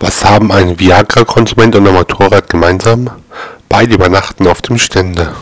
Was haben ein Viagra-Konsument und ein Motorrad gemeinsam? Beide übernachten auf dem Stände.